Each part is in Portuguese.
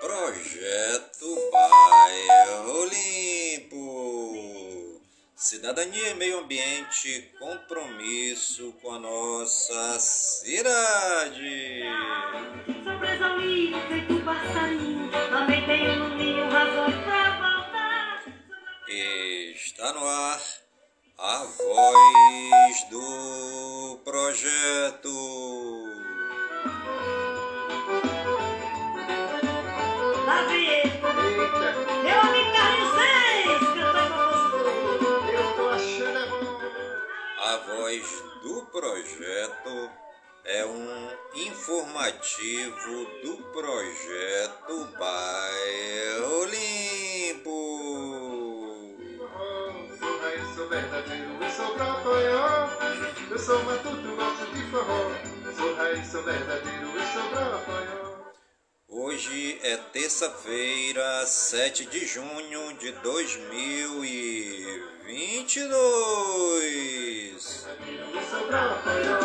Projeto Bairro Limpo. Cidadania e meio ambiente, compromisso com a nossa cidade. Livre, feito passarinho, também tenho no ninho razões pra voltar. Está no ar a voz do projeto. Lá vem ele, meu amigo Carlinhos e compositor. eu tô achando. A voz do projeto é um informativo do projeto Bairro Limpo. Forró, Sou verdadeiro, eu sou propanhó. Eu sou matuto, gosto de forró. Sou raiz, sou verdadeiro, eu sou propanhó. Hoje é terça-feira, 7 de junho de 2022. Eu sou propanhó.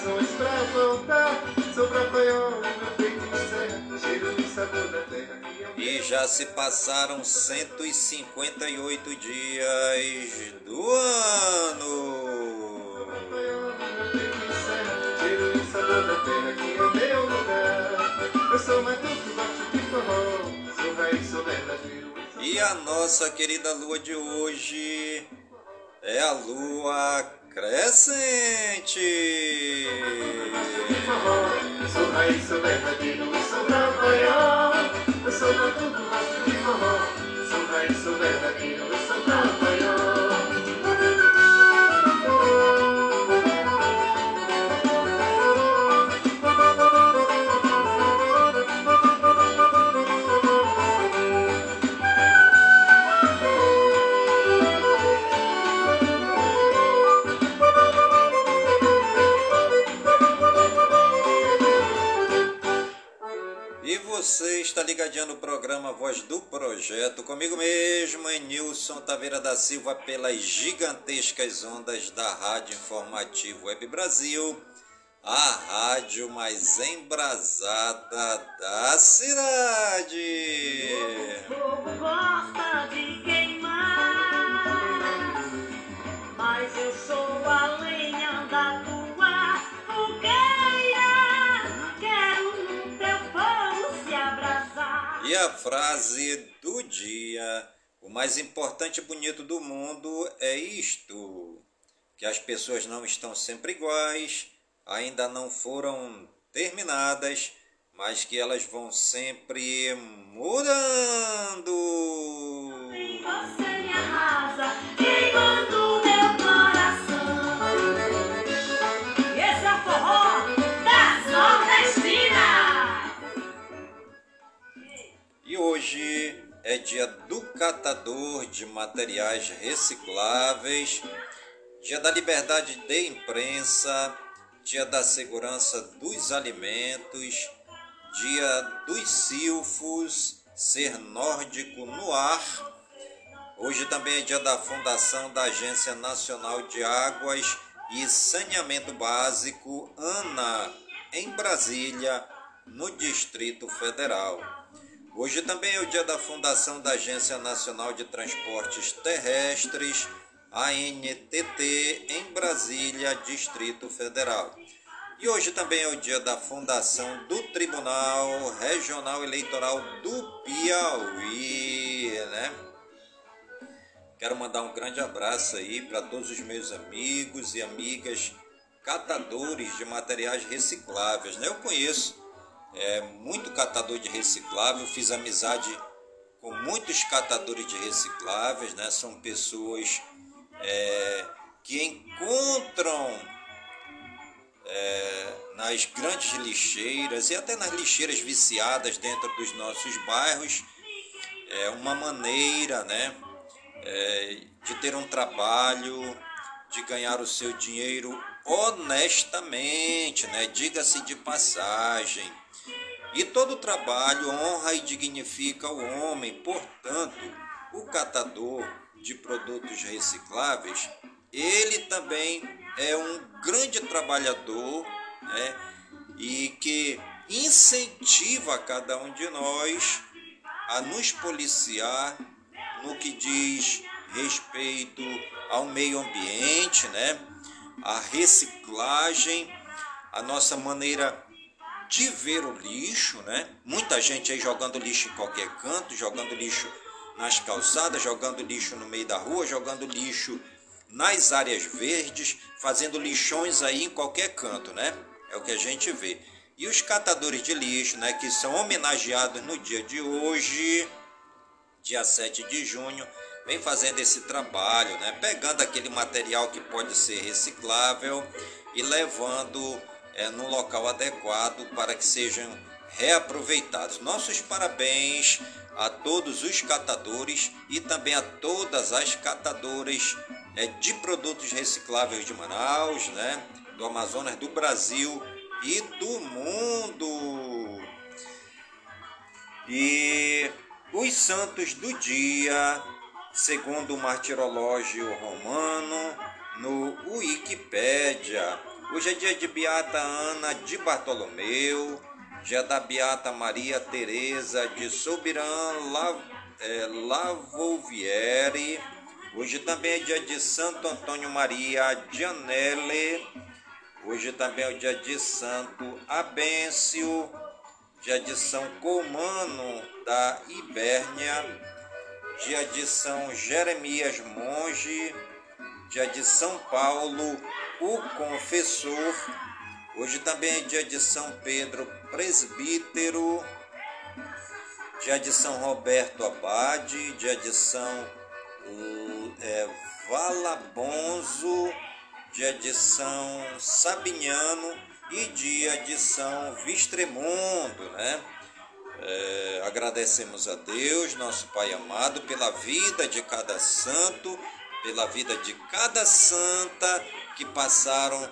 Razões pra voltar. Sou propanhó, meu peito encerra. Cheiro de sabor da terra E já se passaram 158 dias do ano. E é E a nossa querida lua de hoje é a lua crescente. Eu sou matuto, gosto de forró. Sou raiz, sou verdadeiro. Você está ligadinho no programa Voz do Projeto, comigo mesmo, em Nilson Taveira da Silva, pelas gigantescas ondas da Rádio Informativo Web Brasil, a rádio mais embrasada da cidade. O fogo gosta de queimar, a frase do dia: o mais importante e bonito do mundo é isto: que as pessoas não estão sempre iguais, ainda não foram terminadas, mas que elas vão sempre mudando. Hoje é dia do catador de materiais recicláveis, dia da liberdade de imprensa, dia da segurança dos alimentos, dia dos silfos, ser nórdico no ar. Hoje também é dia da fundação da Agência Nacional de Águas e Saneamento Básico, ANA, em Brasília, no Distrito Federal. Hoje também é o dia da fundação da Agência Nacional de Transportes Terrestres, ANTT, em Brasília, Distrito Federal. E hoje também é o dia da fundação do Tribunal Regional Eleitoral do Piauí, né? Quero mandar um grande abraço aí para todos os meus amigos e amigas catadores de materiais recicláveis, né? Eu conheço é, muito catador de reciclável, fiz amizade com muitos catadores de recicláveis, né? São pessoas é, que encontram é, nas grandes lixeiras e até nas lixeiras viciadas dentro dos nossos bairros é uma maneira, né? é, de ter um trabalho, de ganhar o seu dinheiro honestamente, né? Diga-se de passagem. E todo trabalho honra e dignifica o homem, portanto, o catador de produtos recicláveis, ele também é um grande trabalhador, né? e que incentiva cada um de nós a nos policiar no que diz respeito ao meio ambiente, né? A reciclagem, a nossa maneira de ver o lixo, né? Muita gente aí jogando lixo em qualquer canto, jogando lixo nas calçadas, jogando lixo no meio da rua, jogando lixo nas áreas verdes, fazendo lixões aí em qualquer canto, né? É o que a gente vê. E os catadores de lixo, né, que são homenageados no dia de hoje, dia 7 de junho, vem fazendo esse trabalho, né, pegando aquele material que pode ser reciclável e levando é, no local adequado para que sejam reaproveitados. Nossos parabéns a todos os catadores e também a todas as catadoras é, de produtos recicláveis de Manaus, né, do Amazonas, do Brasil e do mundo. E os santos do dia, segundo o martirológio romano, no Wikipédia. Hoje é dia de Beata Ana de Bartolomeu, dia da Beata Maria Teresa de Sobiran é, Lavouviere. Hoje também é dia de Santo Antônio Maria Gianelli Hoje também é o dia de Santo Abêncio, dia de São Comano da Ibérnia, dia de São Jeremias Monge, dia de São Paulo, o Confessor. Hoje também é dia de São Pedro Presbítero, dia de São Roberto Abade, dia de São é, Valabonzo dia de São Sabiniano e dia de São Vistremundo, né? É, agradecemos a Deus, nosso Pai amado, pela vida de cada santo, pela vida de cada santa que passaram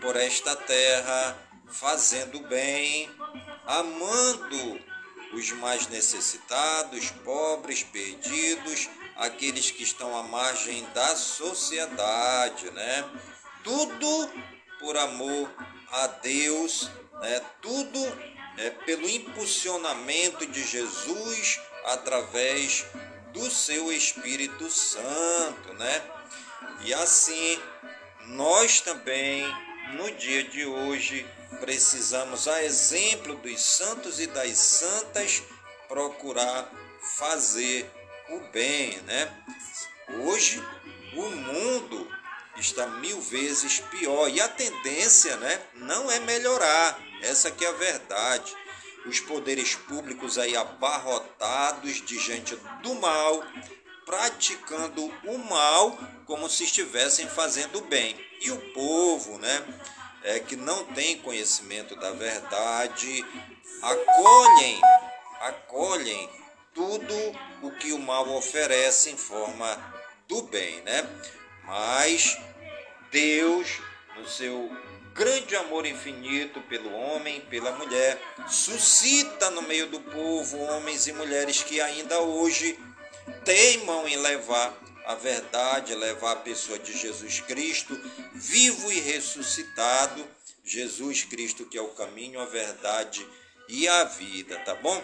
por esta terra, fazendo bem, amando os mais necessitados, pobres, perdidos, aqueles que estão à margem da sociedade, né? Tudo por amor a Deus, né? Tudo é pelo impulsionamento de Jesus através do seu Espírito Santo, né? E assim, nós também no dia de hoje precisamos, a exemplo dos santos e das santas, procurar fazer o bem, né? Hoje o mundo está mil vezes pior e a tendência, né, não é melhorar. Essa que é a verdade. Os poderes públicos aí abarrotados de gente do mal, praticando o mal como se estivessem fazendo bem. E o povo, né, é, que não tem conhecimento da verdade, acolhem, acolhem tudo o que o mal oferece em forma do bem, né? Mas Deus, no seu grande amor infinito pelo homem, pela mulher, suscita no meio do povo homens e mulheres que ainda hoje teimam em levar a verdade, levar a pessoa de Jesus Cristo, vivo e ressuscitado, Jesus Cristo que é o caminho, a verdade e a vida, tá bom?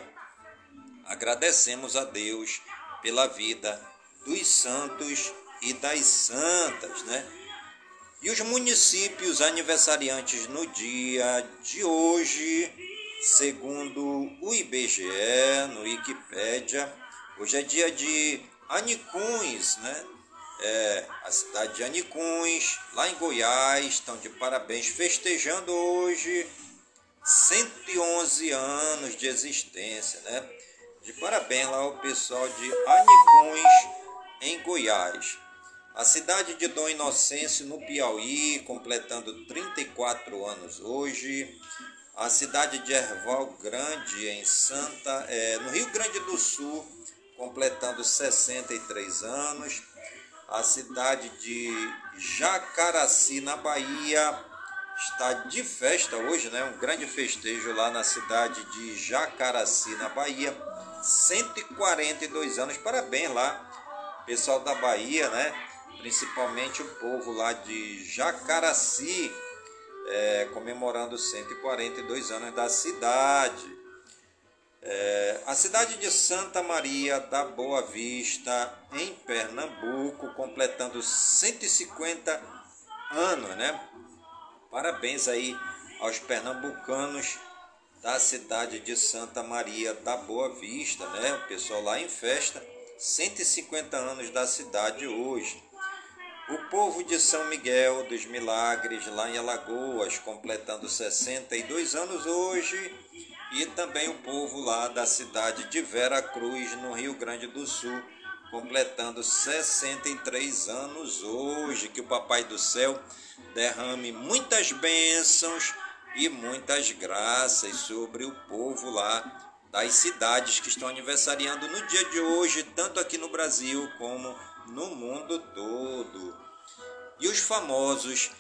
agradecemos a Deus pela vida dos santos e das santas, né? E os municípios aniversariantes no dia de hoje, segundo o IBGE, no Wikipédia, hoje é dia de Anicuns, né? É, a cidade de Anicuns, lá em Goiás, estão de parabéns, festejando hoje 111 anos de existência, né? De parabéns lá ao pessoal de Anicões, em Goiás. A cidade de Dom Inocêncio, no Piauí, completando 34 anos hoje. A cidade de Erval Grande, em Santa, é, no Rio Grande do Sul, completando 63 anos. A cidade de Jacaraci, na Bahia, está de festa hoje, né? Um grande festejo lá na cidade de Jacaraci, na Bahia 142 anos. Parabéns lá, pessoal da Bahia, né? Principalmente o povo lá de Jacaraci. é, comemorando 142 anos da cidade. É, a cidade de Santa Maria da Boa Vista, em Pernambuco, completando 150 anos, né? Parabéns aí aos pernambucanos da cidade de Santa Maria da Boa Vista, né? O pessoal lá em festa, 150 anos da cidade hoje. O povo de São Miguel dos Milagres, lá em Alagoas, completando 62 anos hoje. E também o povo lá da cidade de Vera Cruz, no Rio Grande do Sul, completando 63 anos hoje. Que o Papai do Céu derrame muitas bênçãos e muitas graças sobre o povo lá das cidades que estão aniversariando no dia de hoje, tanto aqui no Brasil como no mundo todo. E os famosos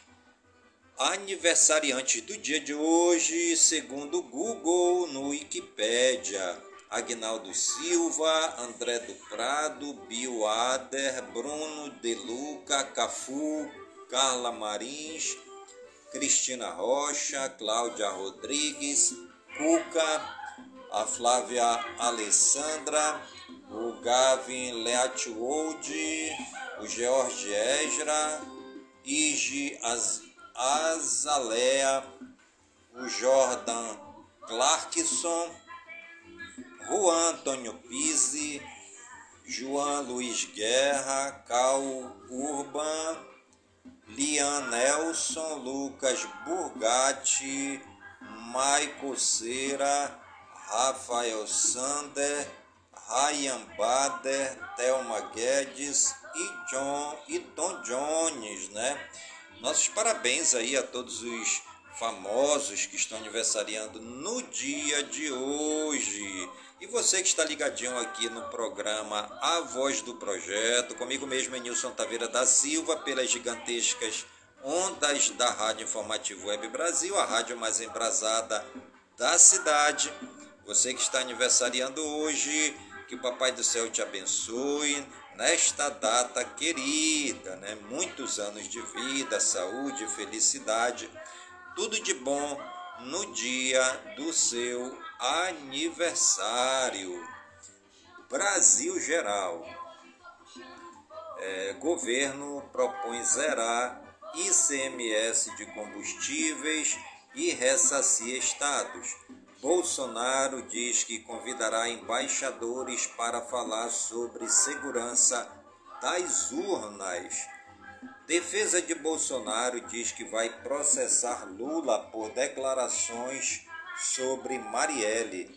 aniversariantes do dia de hoje, segundo o Google no Wikipedia. Agnaldo Silva, André do Prado, Bio Ader, Bruno De Luca, Cafu, Carla Marins, Cristina Rocha, Cláudia Rodrigues, Cuca, a Flávia Alessandra, o Gavin Leatwold, o George Ezra, Ige Azalea, o Jordan Clarkson, Juan Antônio Pise, João Luiz Guerra, Cal Urban, Lian Nelson, Lucas Burgatti, Maico Cera, Rafael Sander, Ryan Bader, Thelma Guedes e John e Tom Jones, né? Nossos parabéns aí a todos os famosos que estão aniversariando no dia de hoje. E você que está ligadinho aqui no programa A Voz do Projeto, comigo mesmo é Nilson Taveira da Silva, pelas gigantescas ondas da Rádio Informativo Web Brasil, a rádio mais embrasada da cidade. Você que está aniversariando hoje, que o Papai do Céu te abençoe nesta data querida, né? Muitos anos de vida, saúde, felicidade, tudo de bom no dia do seu aniversário. Brasil Geral. É, governo propõe zerar ICMS de combustíveis e ressacia estados. Bolsonaro diz que convidará embaixadores para falar sobre segurança das urnas. Defesa de Bolsonaro diz que vai processar Lula por declarações sobre Marielle.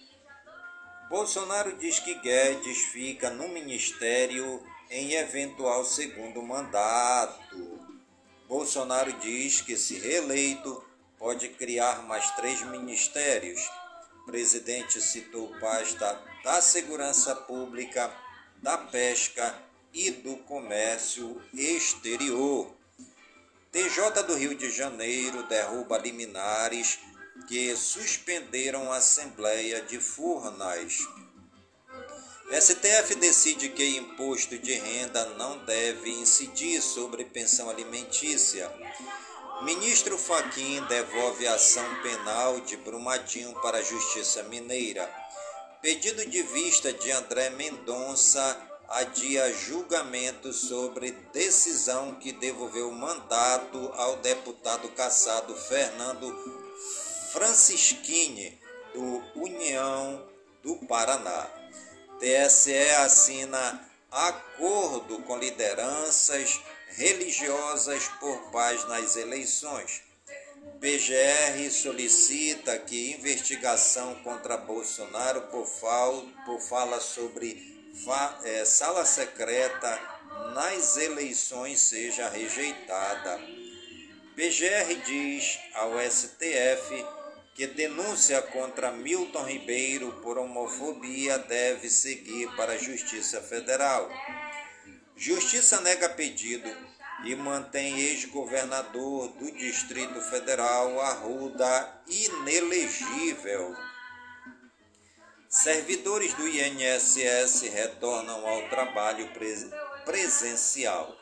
Bolsonaro diz que Guedes fica no ministério em eventual segundo mandato. Bolsonaro diz que, se reeleito, pode criar mais três ministérios. Presidente citou pasta da Segurança Pública, da Pesca e do Comércio Exterior. TJ do Rio de Janeiro derruba liminares que suspenderam a Assembleia de Furnas. STF decide que imposto de renda não deve incidir sobre pensão alimentícia. Ministro Faquim devolve ação penal de Brumadinho para a Justiça Mineira. Pedido de vista de André Mendonça adia julgamento sobre decisão que devolveu mandato ao deputado caçado Fernando Francisquini, do União do Paraná. TSE assina acordo com lideranças religiosas por paz nas eleições. PGR solicita que investigação contra Bolsonaro por, fal, por fala sobre fa, é, sala secreta nas eleições seja rejeitada. PGR diz ao STF que denúncia contra Milton Ribeiro por homofobia deve seguir para a Justiça Federal. Justiça nega pedido e mantém ex-governador do Distrito Federal Arruda inelegível. Servidores do INSS retornam ao trabalho presencial.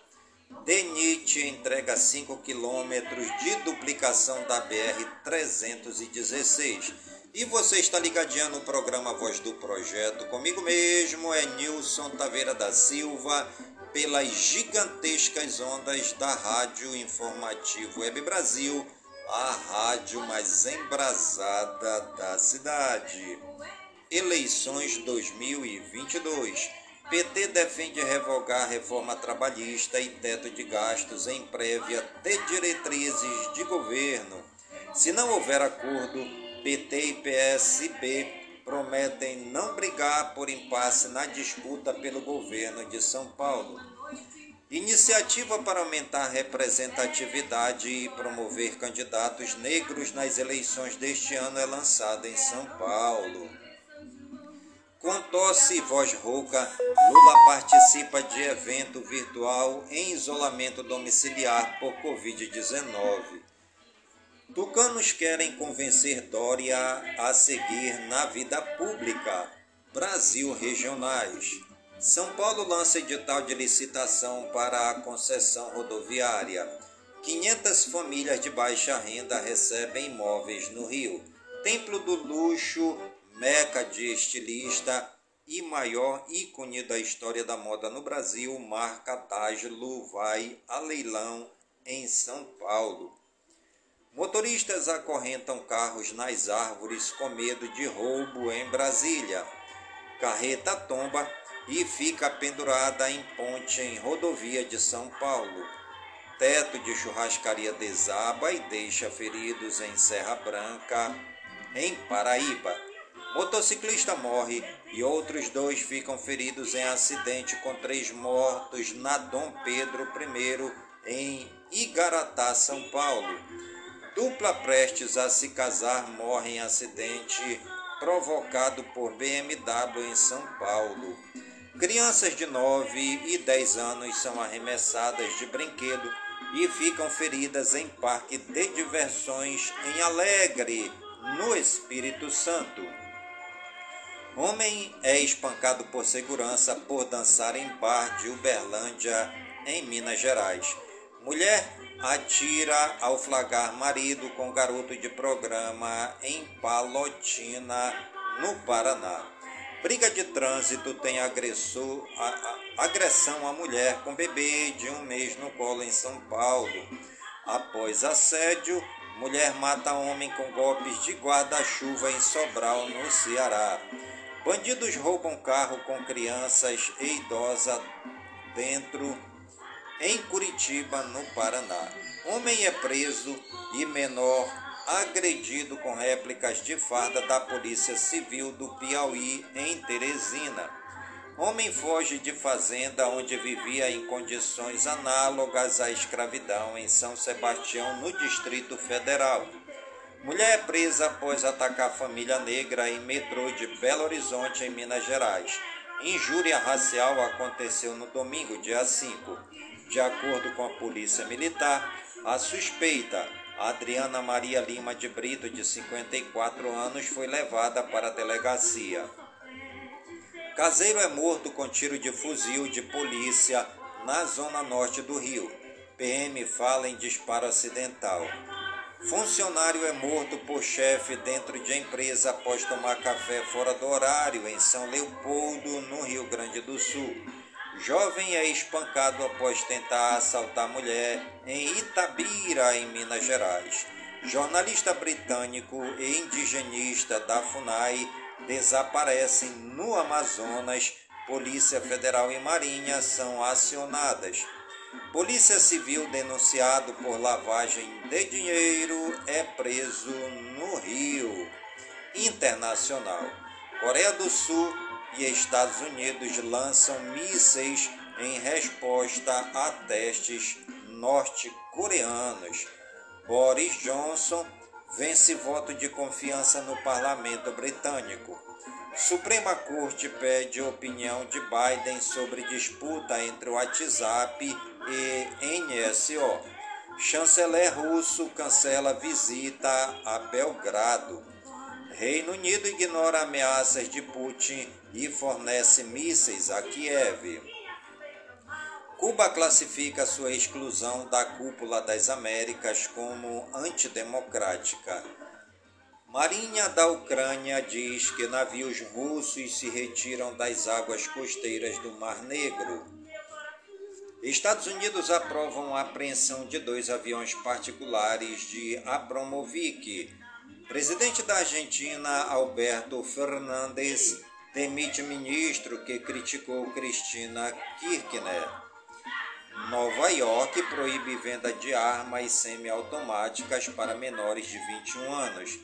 DENIT entrega 5 quilômetros de duplicação da BR-316. E você está ligadinho no programa Voz do Projeto. Comigo mesmo é Nilson Taveira da Silva, pelas gigantescas ondas da Rádio Informativo Web Brasil, a rádio mais embrasada da cidade. Eleições 2022. PT defende revogar reforma trabalhista e teto de gastos em prévia de diretrizes de governo. Se não houver acordo, PT e PSB prometem não brigar por impasse na disputa pelo governo de São Paulo. Iniciativa para aumentar a representatividade e promover candidatos negros nas eleições deste ano é lançada em São Paulo. Com tosse e voz rouca, Lula participa de evento virtual em isolamento domiciliar por Covid-19. Tucanos querem convencer Dória a seguir na vida pública. Brasil Regionais. São Paulo lança edital de licitação para a concessão rodoviária. 500 famílias de baixa renda recebem imóveis no Rio. Templo do Luxo meca de estilista e maior ícone da história da moda no Brasil, marca Dajlo vai a leilão em São Paulo. Motoristas acorrentam carros nas árvores com medo de roubo em Brasília. Carreta tomba e fica pendurada em ponte em rodovia de São Paulo. Teto de churrascaria desaba e deixa feridos em Serra Branca, em Paraíba. Motociclista morre e outros dois ficam feridos em acidente com três mortos na Dom Pedro I em Igaratá, São Paulo. Dupla prestes a se casar morre em acidente provocado por BMW em São Paulo. Crianças de 9 e 10 anos são arremessadas de brinquedo e ficam feridas em parque de diversões em Alegre, no Espírito Santo. Homem é espancado por segurança por dançar em bar de Uberlândia, em Minas Gerais. Mulher atira ao flagrar marido com garoto de programa em Palotina, no Paraná. Briga de trânsito tem agressor, a, a, agressão à mulher com bebê de um mês no colo em São Paulo. Após assédio, mulher mata homem com golpes de guarda-chuva em Sobral, no Ceará. Bandidos roubam carro com crianças e idosa dentro em Curitiba, no Paraná. Homem é preso e menor agredido com réplicas de farda da Polícia Civil do Piauí, em Teresina. Homem foge de fazenda onde vivia em condições análogas à escravidão em São Sebastião, no Distrito Federal. Mulher é presa após atacar família negra em metrô de Belo Horizonte, em Minas Gerais. Injúria racial aconteceu no domingo, dia 5. De acordo com a Polícia Militar, a suspeita, Adriana Maria Lima de Brito, de 54 anos, foi levada para a delegacia. Caseiro é morto com tiro de fuzil de polícia na zona norte do Rio. PM fala em disparo acidental. Funcionário é morto por chefe dentro de empresa após tomar café fora do horário em São Leopoldo, no Rio Grande do Sul. Jovem é espancado após tentar assaltar mulher em Itabira, em Minas Gerais. Jornalista britânico e indigenista da FUNAI desaparecem no Amazonas. Polícia Federal e Marinha são acionadas. Polícia Civil denunciado por lavagem de dinheiro é preso no Rio. Internacional. Coreia do Sul e Estados Unidos lançam mísseis em resposta a testes norte-coreanos. Boris Johnson vence voto de confiança no parlamento britânico. Suprema Corte pede opinião de Biden sobre disputa entre o WhatsApp e NSO. Chanceler russo cancela visita a Belgrado. Reino Unido ignora ameaças de Putin e fornece mísseis a Kiev. Cuba classifica sua exclusão da cúpula das Américas como antidemocrática. Marinha da Ucrânia diz que navios russos se retiram das águas costeiras do Mar Negro. Estados Unidos aprovam a apreensão de dois aviões particulares de Abramovic. Presidente da Argentina, Alberto Fernandes, demite ministro que criticou Cristina Kirchner. Nova York proíbe venda de armas semiautomáticas para menores de 21 anos.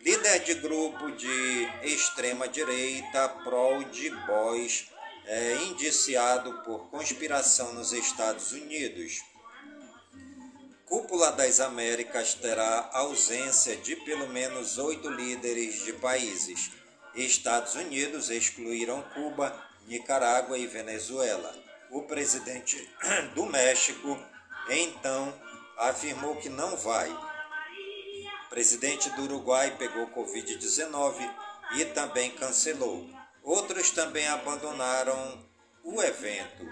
Líder de grupo de extrema-direita, Proud Boys, é indiciado por conspiração nos Estados Unidos. Cúpula das Américas terá ausência de pelo menos oito líderes de países. Estados Unidos excluíram Cuba, Nicarágua e Venezuela o presidente do México então afirmou que não vai. O presidente do Uruguai pegou Covid-19 e também cancelou. Outros também abandonaram o evento.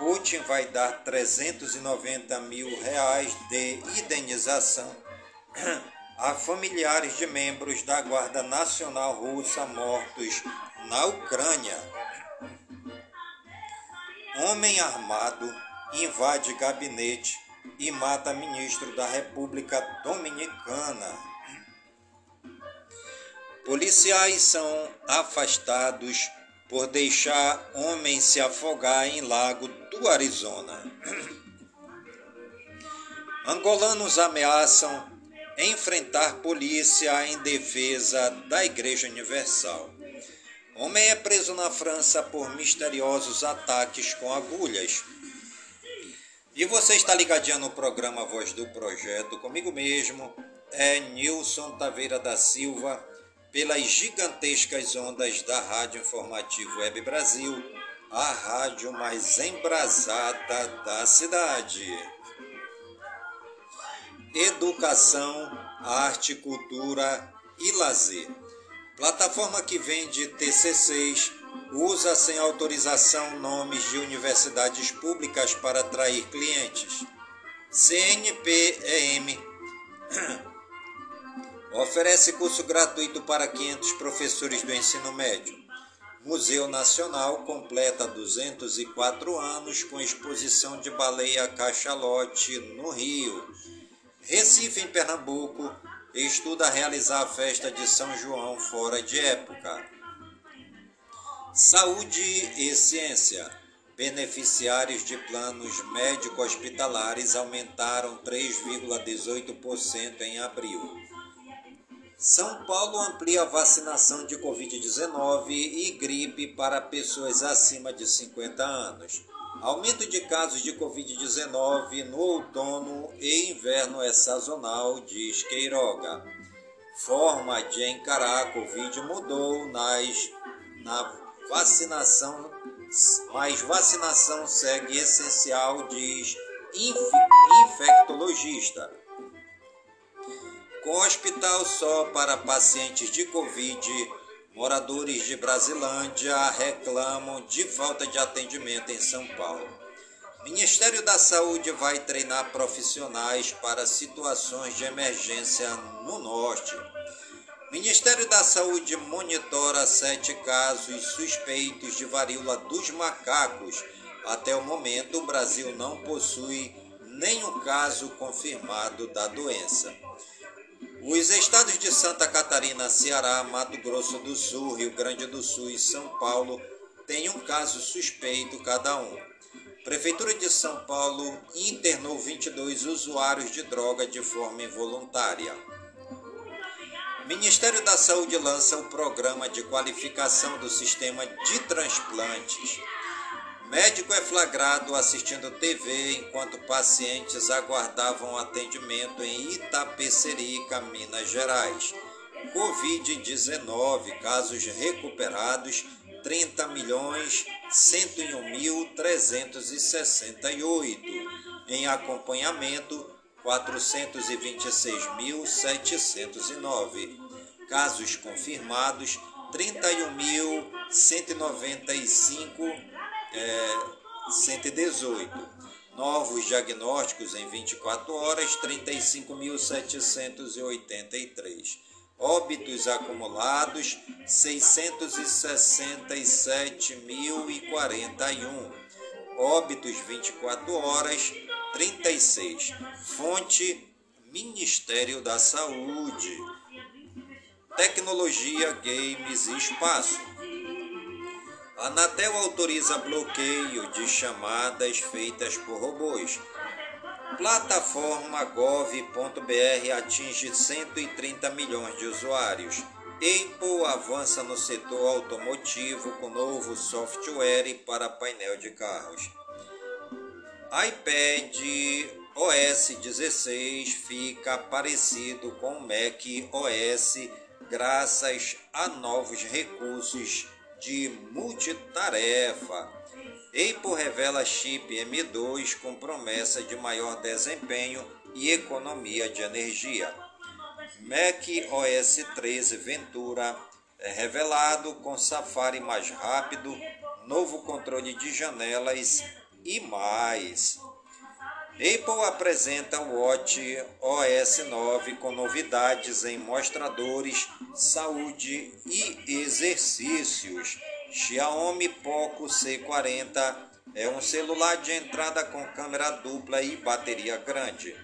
Putin vai dar 390 mil reais de indenização a familiares de membros da Guarda Nacional Russa mortos na Ucrânia. Homem armado invade gabinete e mata ministro da República Dominicana. Policiais são afastados por deixar homem se afogar em lago do Arizona. Angolanos ameaçam enfrentar polícia em defesa da Igreja Universal. Homem é preso na França por misteriosos ataques com agulhas. E você está ligadinho no programa Voz do Projeto, comigo mesmo, é Nilson Taveira da Silva, pelas gigantescas ondas da Rádio Informativo Web Brasil, a rádio mais embrasada da cidade. Educação, arte, cultura e lazer. Plataforma que vende TCCs usa sem autorização nomes de universidades públicas para atrair clientes. CNPEM oferece curso gratuito para 500 professores do ensino médio. Museu Nacional completa 204 anos com exposição de baleia cachalote no Rio. Recife, em Pernambuco, estuda realizar a festa de São João fora de época. Saúde e ciência. Beneficiários de planos médico-hospitalares aumentaram 3,18% em abril. São Paulo amplia a vacinação de Covid-19 e gripe para pessoas acima de 50 anos. Aumento de casos de Covid-19 no outono e inverno é sazonal, diz Queiroga. Forma de encarar a Covid mudou nas, na vacinação, mas vacinação segue essencial, diz infectologista. Com hospital só para pacientes de Covid, Moradores de Brasilândia reclamam de falta de atendimento em São Paulo. Ministério da Saúde vai treinar profissionais para situações de emergência no norte. Ministério da Saúde monitora sete casos suspeitos de varíola dos macacos. Até o momento, o Brasil não possui nenhum caso confirmado da doença. Os estados de Santa Catarina, Ceará, Mato Grosso do Sul, Rio Grande do Sul e São Paulo têm um caso suspeito cada um. Prefeitura de São Paulo internou 22 usuários de droga de forma involuntária. Ministério da Saúde lança o programa de qualificação do sistema de transplantes. Médico é flagrado assistindo TV enquanto pacientes aguardavam atendimento em Itapecerica, Minas Gerais. Covid-19, casos recuperados 30 milhões 101 mil 368. Em acompanhamento 426.709. Casos confirmados 31.195 é, 118. Novos diagnósticos em 24 horas, 35.783. Óbitos acumulados, 667.041. Óbitos 24 horas, 36. Fonte Ministério da Saúde. Tecnologia, games e espaço. Anatel autoriza bloqueio de chamadas feitas por robôs. Plataforma gov.br atinge 130 milhões de usuários. Apple avança no setor automotivo com novo software para painel de carros. iPad OS 16 fica parecido com o Mac OS graças a novos recursos de multitarefa. Apple revela chip M2 com promessa de maior desempenho e economia de energia. Mac OS 13 Ventura é revelado com Safari mais rápido, novo controle de janelas e mais. Apple apresenta o Watch OS 9 com novidades em mostradores, saúde e exercícios. Xiaomi Poco C40 é um celular de entrada com câmera dupla e bateria grande.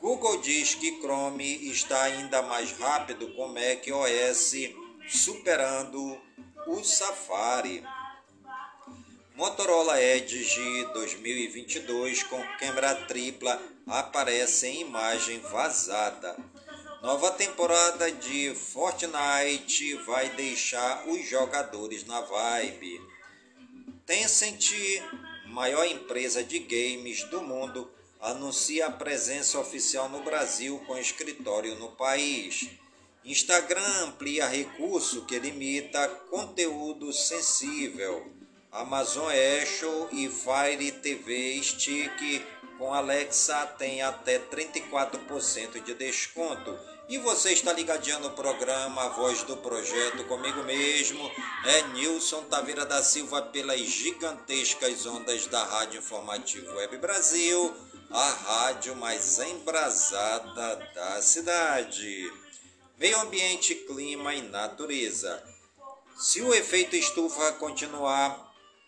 Google diz que Chrome está ainda mais rápido com Mac OS, superando o Safari. Motorola Edge 2022 com câmera tripla aparece em imagem vazada. Nova temporada de Fortnite vai deixar os jogadores na vibe. Tencent, maior empresa de games do mundo, anuncia a presença oficial no Brasil com escritório no país. Instagram amplia recurso que limita conteúdo sensível. Amazon Echo e Fire TV Stick com Alexa tem até 34% de desconto. E você está ligadinho no programa A Voz do Projeto comigo mesmo, é Nilson Taveira da Silva pelas gigantescas ondas da Rádio Informativo Web Brasil, a rádio mais embrasada da cidade. Meio ambiente, clima e natureza. Se o efeito estufa continuar,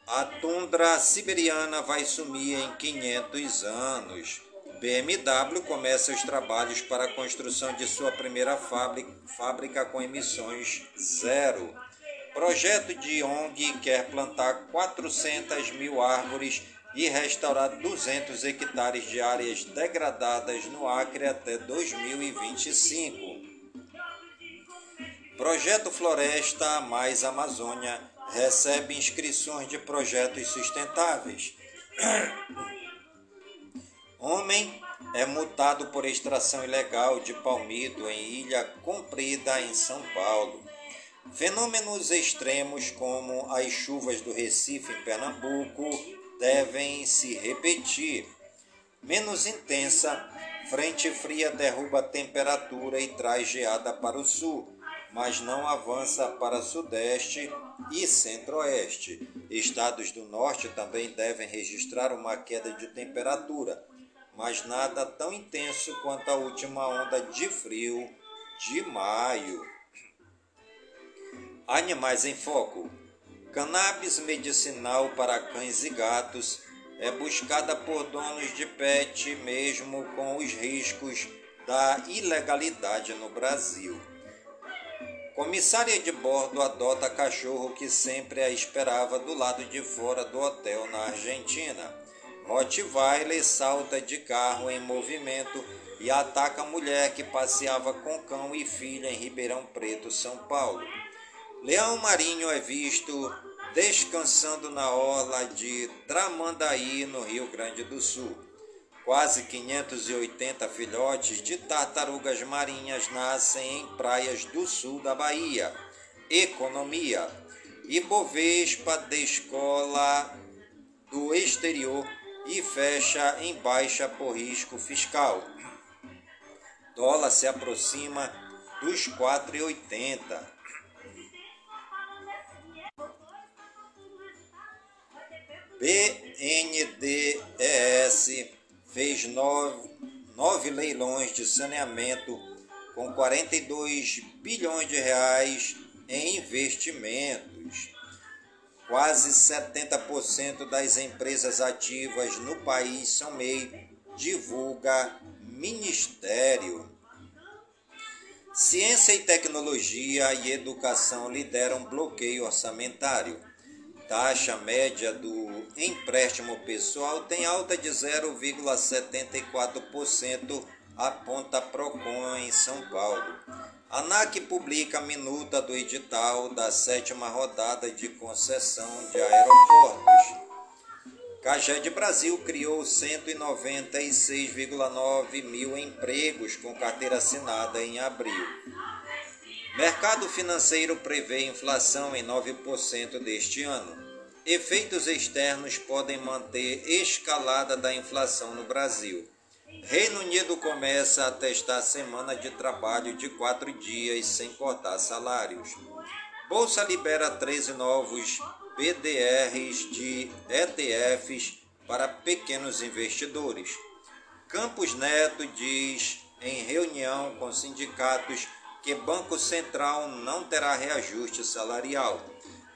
a tundra siberiana vai sumir em 500 anos. BMW começa os trabalhos para a construção de sua primeira fábrica, fábrica com emissões zero. Projeto de ONG quer plantar 400 mil árvores e restaurar 200 hectares de áreas degradadas no Acre até 2025. Projeto Floresta mais Amazônia recebe inscrições de projetos sustentáveis. Homem é multado por extração ilegal de palmito em Ilha Comprida, em São Paulo. Fenômenos extremos como as chuvas do Recife, em Pernambuco, devem se repetir. Menos intensa, frente fria derruba a temperatura e traz geada para o sul mas não avança para Sudeste e Centro-Oeste. Estados do Norte também devem registrar uma queda de temperatura, mas nada tão intenso quanto a última onda de frio de maio. Animais em Foco Cannabis medicinal para cães e gatos é buscada por donos de pet mesmo com os riscos da ilegalidade no Brasil. Comissária de bordo adota cachorro que sempre a esperava do lado de fora do hotel na Argentina. Rottweiler salta de carro em movimento e ataca mulher que passeava com cão e filha em Ribeirão Preto, São Paulo. Leão marinho é visto descansando na orla de Tramandaí, no Rio Grande do Sul. Quase 580 filhotes de tartarugas marinhas nascem em praias do sul da Bahia. Economia. Ibovespa descola do exterior e fecha em baixa por risco fiscal. Dólar se aproxima dos 4,80. BNDES fez nove, nove leilões de saneamento com 42 bilhões de reais em investimentos. Quase 70% das empresas ativas no país são MEI, divulga Ministério. Ciência e tecnologia e educação lideram bloqueio orçamentário. Taxa média do empréstimo pessoal tem alta de 0,74%, aponta Procon em São Paulo. ANAC publica a minuta do edital da sétima rodada de concessão de aeroportos. Caged Brasil criou 196,9 mil empregos com carteira assinada em abril. Mercado financeiro prevê inflação em 9% deste ano. Efeitos externos podem manter escalada da inflação no Brasil. Reino Unido começa a testar semana de trabalho de quatro dias sem cortar salários. Bolsa libera 13 novos BDRs de ETFs para pequenos investidores. Campos Neto diz em reunião com sindicatos que Banco Central não terá reajuste salarial.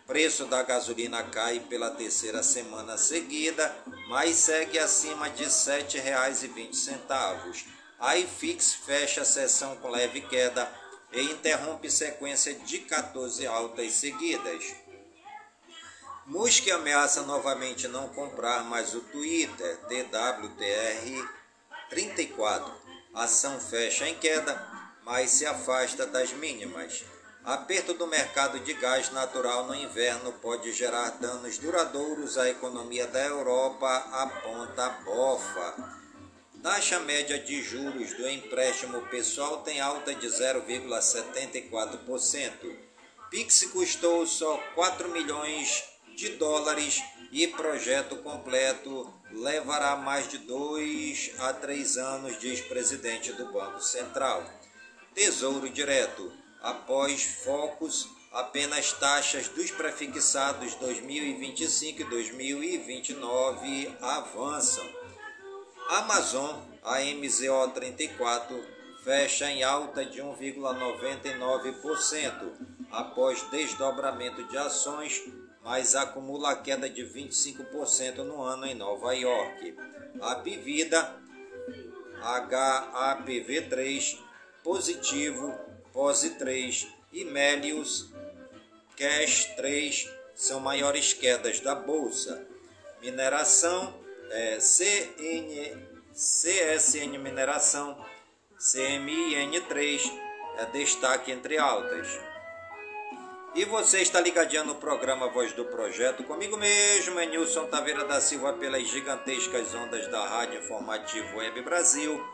Preço da gasolina cai pela terceira semana seguida, mas segue acima de R$ 7,20. A IFIX fecha a sessão com leve queda e interrompe sequência de 14 altas seguidas. Musk ameaça novamente não comprar mais o Twitter, DWTR34. Ação fecha em queda, mas se afasta das mínimas. Aperto do mercado de gás natural no inverno pode gerar danos duradouros à economia da Europa, aponta Bofa. Taxa média de juros do empréstimo pessoal tem alta de 0,74%. Pix custou só 4 milhões de dólares e projeto completo levará mais de dois a três anos, diz presidente do Banco Central. Tesouro Direto. Após focos, apenas taxas dos prefixados 2025 e 2029 avançam. Amazon, a MZO 34, fecha em alta de 1,99% após desdobramento de ações mas acumula queda de 25% no ano em Nova York. A Pivida HAPV3 positivo, POSE 3 e Melius Cash 3 são maiores quedas da bolsa. Mineração é, CN, CSN Mineração CMIN3 é destaque entre altas. E você está ligadinho no programa Voz do Projeto, comigo mesmo, é Nilson Taveira da Silva, pelas gigantescas ondas da Rádio Informativo Web Brasil,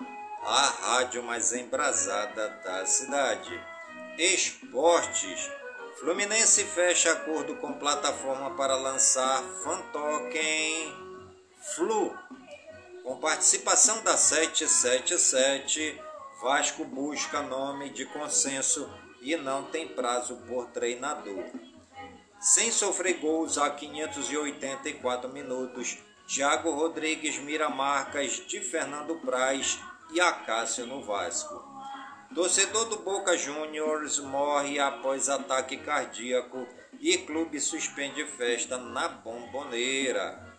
a rádio mais embrasada da cidade. Esportes. Fluminense fecha acordo com plataforma para lançar Fantoken Flu. Com participação da 777, Vasco busca nome de consenso e não tem prazo por treinador. Sem sofrer gols a 584 minutos, Thiago Rodrigues mira marcas de Fernando Praz e Acácio no Vasco. Torcedor do Boca Juniors morre após ataque cardíaco e clube suspende festa na bomboneira.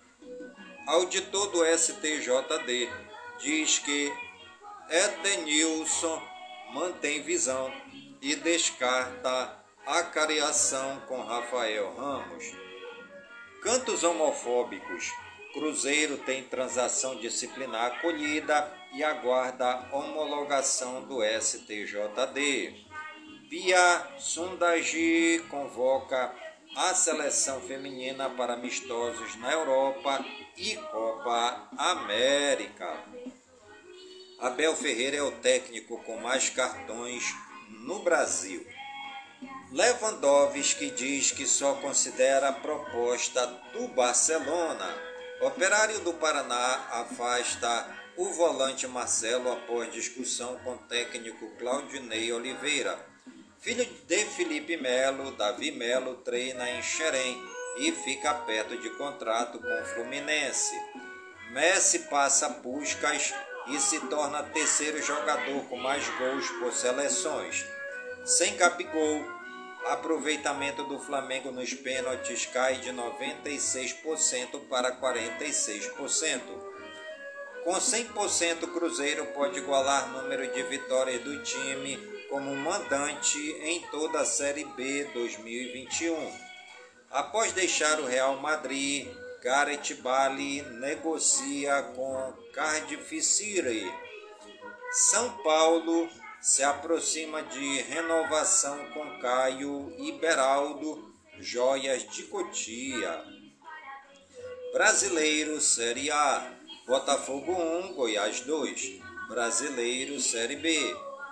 Auditor do STJD diz que Edenilson mantém visão e descarta a cariação com Rafael Ramos. Cantos homofóbicos. Cruzeiro tem transação disciplinar acolhida e aguarda homologação do STJD. Pia Sundaji convoca a seleção feminina para amistosos na Europa e Copa América. Abel Ferreira é o técnico com mais cartões no Brasil. Lewandowski diz que só considera a proposta do Barcelona. Operário do Paraná afasta o volante Marcelo após discussão com o técnico Claudinei Oliveira. Filho de Felipe Melo, Davi Melo treina em Xerém e fica perto de contrato com o Fluminense. Messi passa Puskas e se torna terceiro jogador com mais gols por seleções. Sem Capigol, aproveitamento do Flamengo nos pênaltis cai de 96% para 46%. Com 100%, Cruzeiro pode igualar número de vitórias do time como mandante em toda a Série B 2021. Após deixar o Real Madrid, Gareth Bale negocia com Cardiff City. São Paulo se aproxima de renovação com Caio e Beraldo, joias de Cotia. Brasileiro Série A, Botafogo 1, Goiás 2. Brasileiro Série B,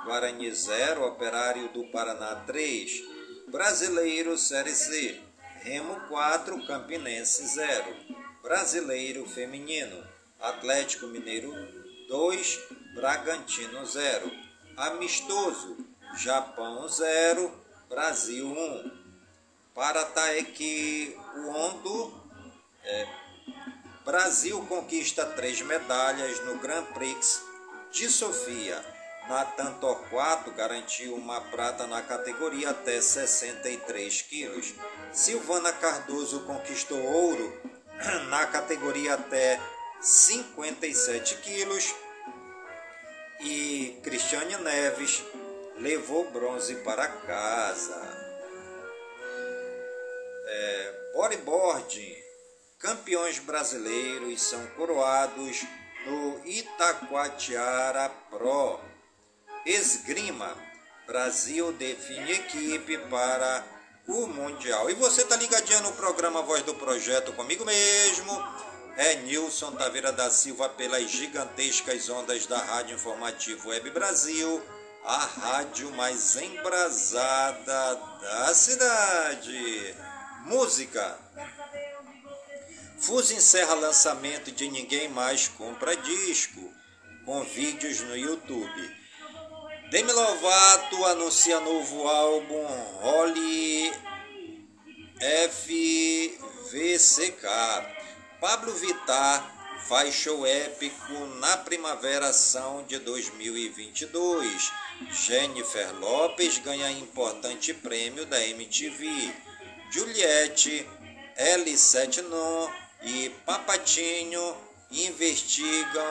Guarani 0, Operário do Paraná 3. Brasileiro Série C, Remo 4, Campinense 0. Brasileiro Feminino, Atlético Mineiro 2, Bragantino 0. Amistoso, Japão 0, Brasil 1. Para Taekwondo, é, Brasil conquista três medalhas no Grand Prix de Sofia. Natan Torquato garantiu uma prata na categoria até 63 quilos. Silvana Cardoso conquistou ouro na categoria até 57 quilos. E Cristiane Neves levou bronze para casa. É, bodyboard. Campeões brasileiros são coroados no Itacoatiara Pro. Esgrima. Brasil define equipe para o Mundial. E você tá ligadinho no programa Voz do Projeto comigo mesmo. É Nilson Taveira da Silva pelas gigantescas ondas da Rádio Informativo Web Brasil, a rádio mais embrasada da cidade. Música. Fuso encerra lançamento de Ninguém Mais Compra Disco, com vídeos no YouTube. Demi Lovato anuncia novo álbum Holly FVCK. Pablo Vittar faz show épico na Primavera São de 2022. Jennifer Lopes ganha importante prêmio da MTV. Juliette, L7 Non e Papatinho investigam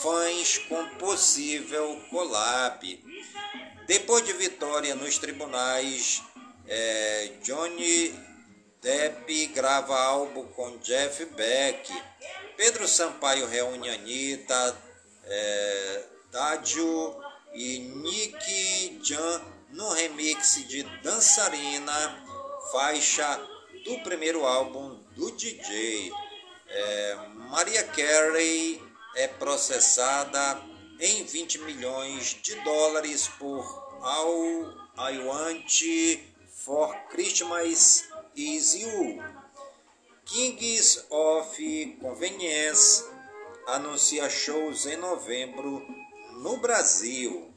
fãs com possível collab. Depois de vitória nos tribunais, é, Johnny Depp grava álbum com Jeff Beck. Pedro Sampaio reúne Anitta, é, e Nick Jan no remix de Dançarina, faixa do primeiro álbum do DJ. É, Maria Carey é processada em 20 milhões de dólares por All I Want for Christmas Is You. Kings of Convenience anuncia shows em novembro no Brasil.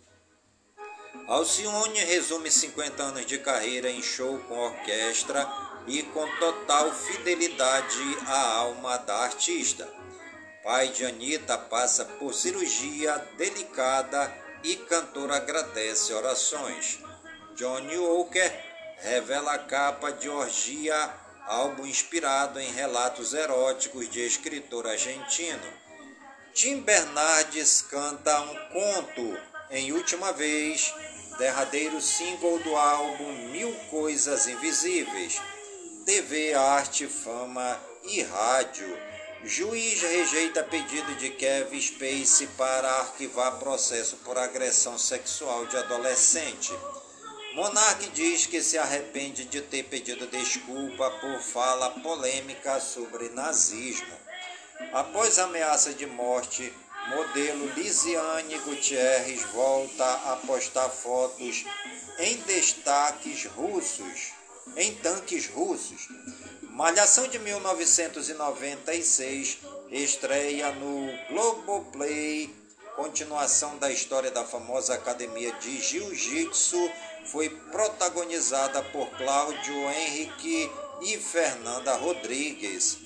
Alcione resume 50 anos de carreira em show com orquestra e com total fidelidade à alma da artista. Pai de Anitta passa por cirurgia delicada e cantor agradece orações. Johnny Walker revela a capa de Orgia, álbum inspirado em relatos eróticos de escritor argentino. Tim Bernardes canta um conto em última vez, derradeiro single do álbum Mil Coisas Invisíveis TV, arte, fama e rádio. Juiz rejeita pedido de Kevin Spacey para arquivar processo por agressão sexual de adolescente. Monarque diz que se arrepende de ter pedido desculpa por fala polêmica sobre nazismo. Após ameaça de morte, modelo Lisiane Gutierrez volta a postar fotos em destaques russos em tanques russos. Malhação de 1996 estreia no Globoplay. Continuação da história da famosa academia de Jiu-Jitsu foi protagonizada por Cláudio Henrique e Fernanda Rodrigues.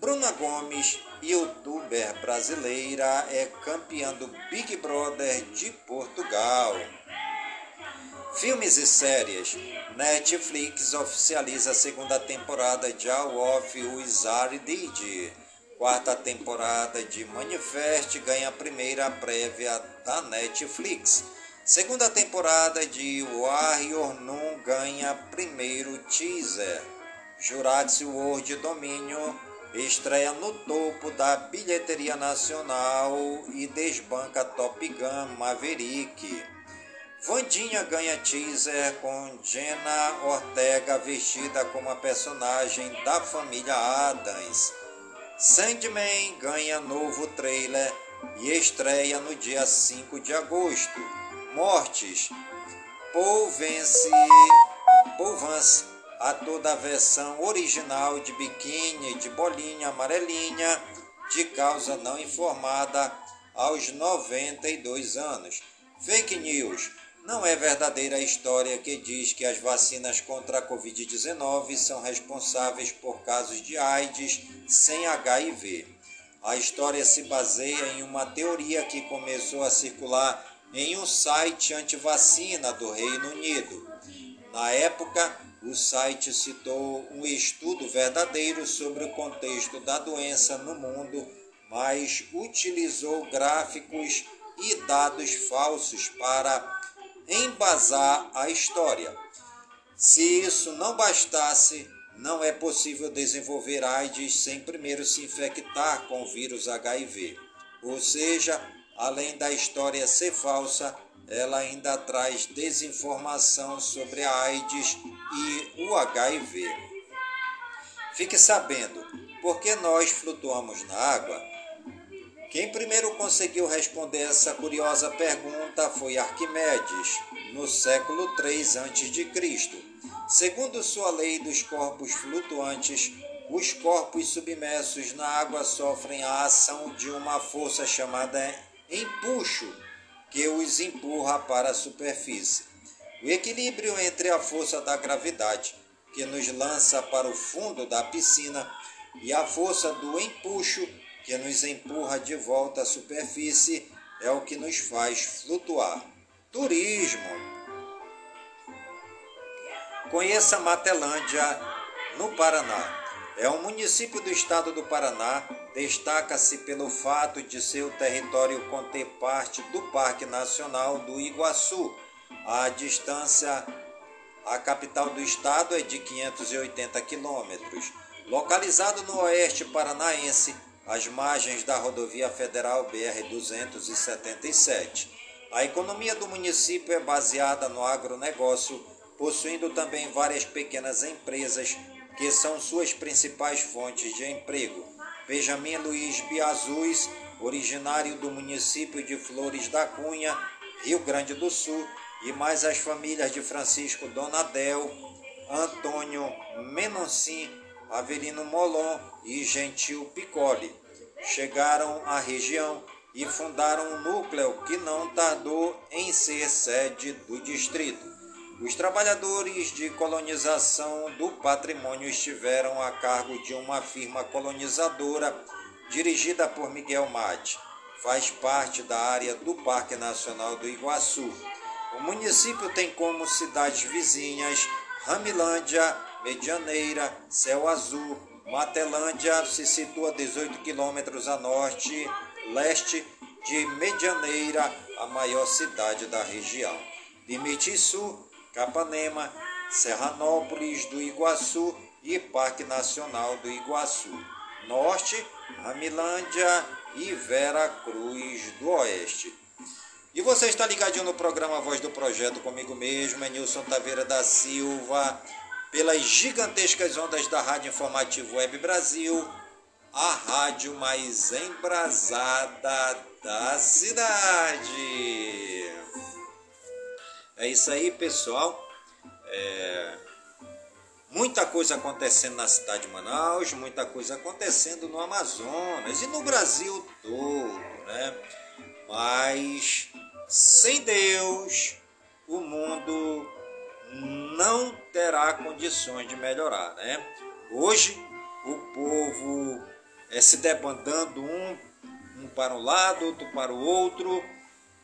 Bruna Gomes, youtuber brasileira, é campeã do Big Brother de Portugal. Filmes e séries. Netflix oficializa a segunda temporada de All of Wizard Did. Quarta temporada de Manifest ganha a primeira prévia da Netflix. Segunda temporada de Warrior Nun ganha primeiro teaser. Jurassic World Domínio estreia no topo da bilheteria nacional e desbanca Top Gun Maverick. Vandinha ganha teaser com Jenna Ortega vestida como a personagem da família Adams. Sandman ganha novo trailer e estreia no dia 5 de agosto mortes. Paul vence, Paul Vance, ator da versão original de biquíni de bolinha amarelinha, de causa não informada, aos 92 anos. Fake news. Não é verdadeira a história que diz que as vacinas contra a Covid-19 são responsáveis por casos de AIDS sem HIV. A história se baseia em uma teoria que começou a circular em um site anti-vacina do Reino Unido. Na época, o site citou um estudo verdadeiro sobre o contexto da doença no mundo, mas utilizou gráficos e dados falsos para embasar a história. Se isso não bastasse, não é possível desenvolver AIDS sem primeiro se infectar com o vírus HIV. Ou seja, além da história ser falsa, ela ainda traz desinformação sobre a AIDS e o HIV. Fique sabendo, por que nós flutuamos na água? Quem primeiro conseguiu responder essa curiosa pergunta foi Arquimedes, no século 3 a.C. Segundo sua lei dos corpos flutuantes, os corpos submersos na água sofrem a ação de uma força chamada empuxo que os empurra para a superfície. O equilíbrio entre a força da gravidade, que nos lança para o fundo da piscina, e a força do empuxo, que nos empurra de volta à superfície, é o que nos faz flutuar. Turismo. Conheça Matelândia, no Paraná. É um município do estado do Paraná, destaca-se pelo fato de seu território conter parte do Parque Nacional do Iguaçu. A distância à capital do estado é de 580 quilômetros. Localizado no oeste paranaense, às margens da rodovia federal BR-277. A economia do município é baseada no agronegócio, possuindo também várias pequenas empresas que são suas principais fontes de emprego. Benjamin Luiz Biazus, originário do município de Flores da Cunha, Rio Grande do Sul, e mais as famílias de Francisco Donadel, Antônio Menoncin, Avelino Molon e Gentil Piccoli. Chegaram à região e fundaram um núcleo que não tardou em ser sede do distrito. Os trabalhadores de colonização do patrimônio estiveram a cargo de uma firma colonizadora dirigida por Miguel Mate. Faz parte da área do Parque Nacional do Iguaçu. O município tem como cidades vizinhas Ramilândia, Medianeira, Céu Azul, Matelândia se situa 18 quilômetros a norte, leste de Medianeira, a maior cidade da região. Limite Capanema, Serranópolis do Iguaçu e Parque Nacional do Iguaçu. Norte, Ramilândia e Vera Cruz do Oeste. E você está ligadinho no programa Voz do Projeto comigo mesmo, é Nilson Taveira da Silva, pelas gigantescas ondas da Rádio Informativo Web Brasil, a rádio mais embrasada da cidade. É isso aí, pessoal. É... Muita coisa acontecendo na cidade de Manaus, muita coisa acontecendo no Amazonas e no Brasil todo, né? Mas sem Deus, o mundo não terá condições de melhorar, né? Hoje o povo é se debandando um, um para um lado, outro para o outro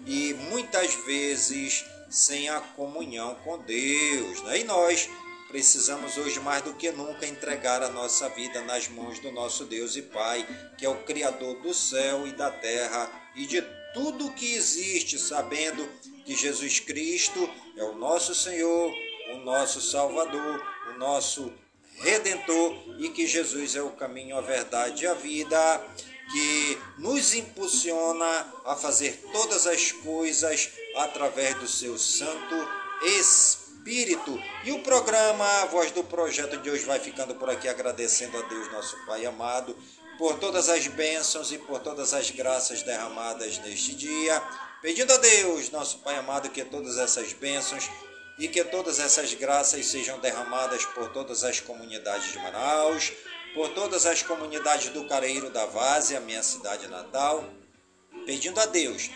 e muitas vezes sem a comunhão com Deus, né? E nós precisamos hoje mais do que nunca entregar a nossa vida nas mãos do nosso Deus e Pai, que é o Criador do céu e da terra e de tudo que existe, sabendo que Jesus Cristo é o nosso Senhor, o nosso Salvador, o nosso Redentor e que Jesus é o caminho, a verdade e a vida, que nos impulsiona a fazer todas as coisas através do seu Santo Espírito. E o programa A Voz do Projeto de hoje vai ficando por aqui, agradecendo a Deus, nosso Pai amado, por todas as bênçãos e por todas as graças derramadas neste dia. Pedindo a Deus, nosso Pai amado, que todas essas bênçãos e que todas essas graças sejam derramadas por todas as comunidades de Manaus, por todas as comunidades do Careiro da Várzea, minha cidade natal, pedindo a Deus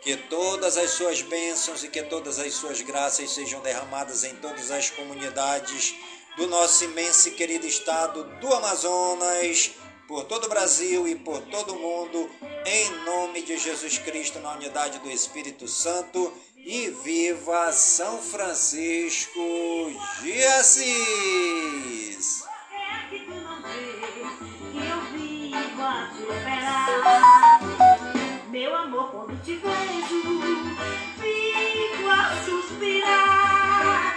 que todas as suas bênçãos e que todas as suas graças sejam derramadas em todas as comunidades do nosso imenso e querido estado do Amazonas, por todo o Brasil e por todo o mundo, em nome de Jesus Cristo, na unidade do Espírito Santo. E viva São Francisco de Assis! Meu amor, quando te vejo, fico a suspirar.